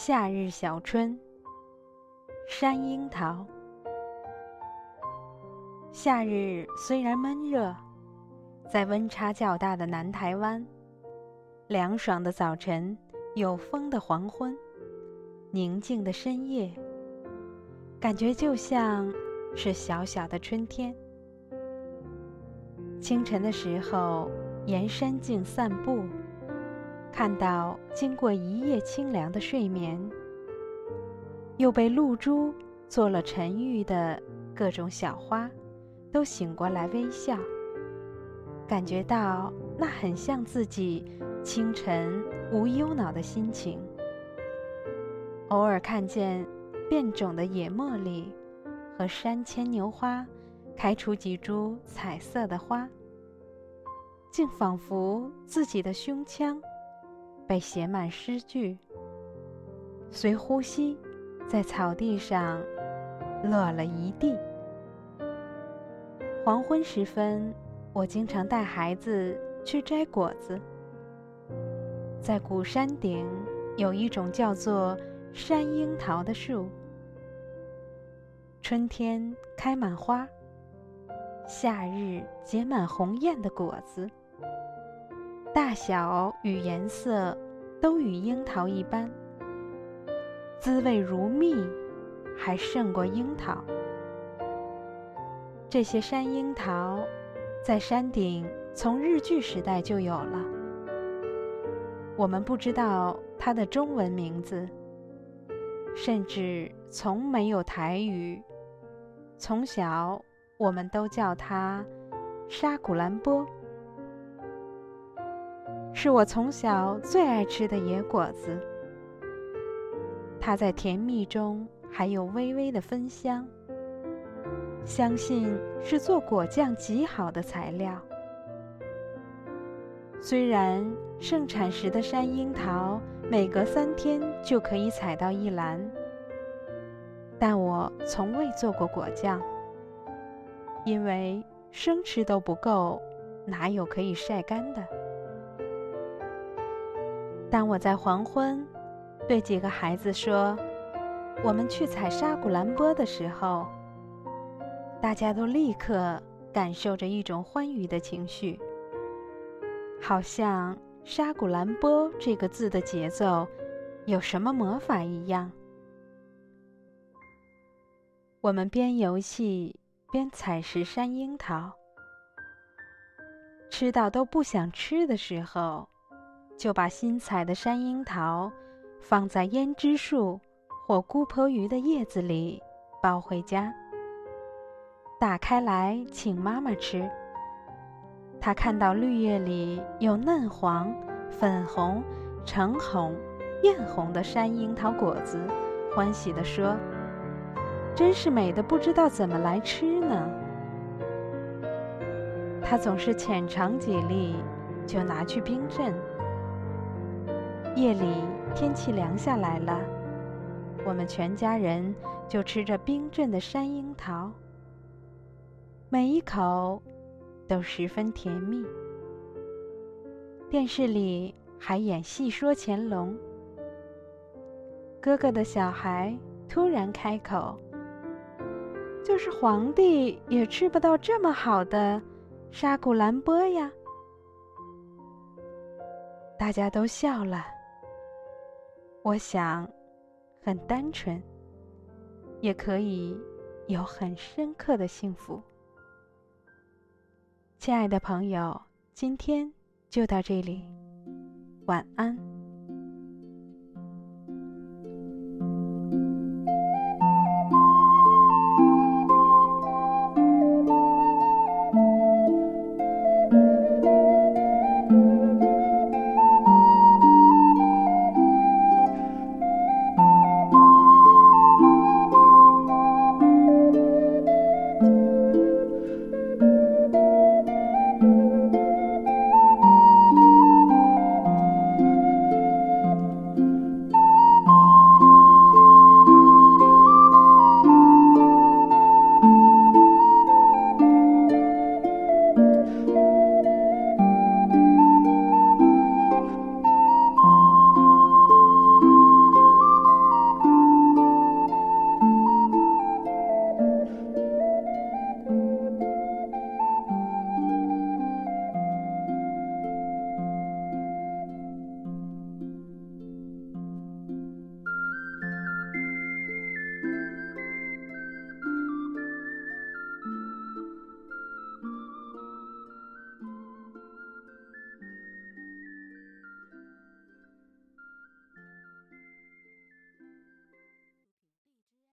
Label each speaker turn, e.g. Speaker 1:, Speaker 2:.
Speaker 1: 夏日小春，山樱桃。夏日虽然闷热，在温差较大的南台湾，凉爽的早晨，有风的黄昏，宁静的深夜，感觉就像是小小的春天。清晨的时候，沿山径散步。看到经过一夜清凉的睡眠，又被露珠做了沉郁的各种小花，都醒过来微笑，感觉到那很像自己清晨无忧恼的心情。偶尔看见变种的野茉莉和山牵牛花开出几株彩色的花，竟仿佛自己的胸腔。被写满诗句，随呼吸，在草地上落了一地。黄昏时分，我经常带孩子去摘果子。在古山顶有一种叫做山樱桃的树，春天开满花，夏日结满红艳的果子。大小与颜色都与樱桃一般，滋味如蜜，还胜过樱桃。这些山樱桃在山顶从日据时代就有了，我们不知道它的中文名字，甚至从没有台语。从小我们都叫它沙古兰波。是我从小最爱吃的野果子，它在甜蜜中还有微微的芬香，相信是做果酱极好的材料。虽然盛产时的山樱桃每隔三天就可以采到一篮，但我从未做过果酱，因为生吃都不够，哪有可以晒干的？当我在黄昏对几个孩子说：“我们去采沙古兰波”的时候，大家都立刻感受着一种欢愉的情绪，好像“沙古兰波”这个字的节奏有什么魔法一样。我们边游戏边采食山樱桃，吃到都不想吃的时候。就把新采的山樱桃放在胭脂树或姑婆鱼的叶子里抱回家，打开来请妈妈吃。她看到绿叶里有嫩黄、粉红、橙红、艳红的山樱桃果子，欢喜地说：“真是美的，不知道怎么来吃呢。”她总是浅尝几粒，就拿去冰镇。夜里天气凉下来了，我们全家人就吃着冰镇的山樱桃，每一口都十分甜蜜。电视里还演戏说乾隆，哥哥的小孩突然开口：“就是皇帝也吃不到这么好的沙古兰波呀！”大家都笑了。我想，很单纯，也可以有很深刻的幸福。亲爱的朋友，今天就到这里，晚安。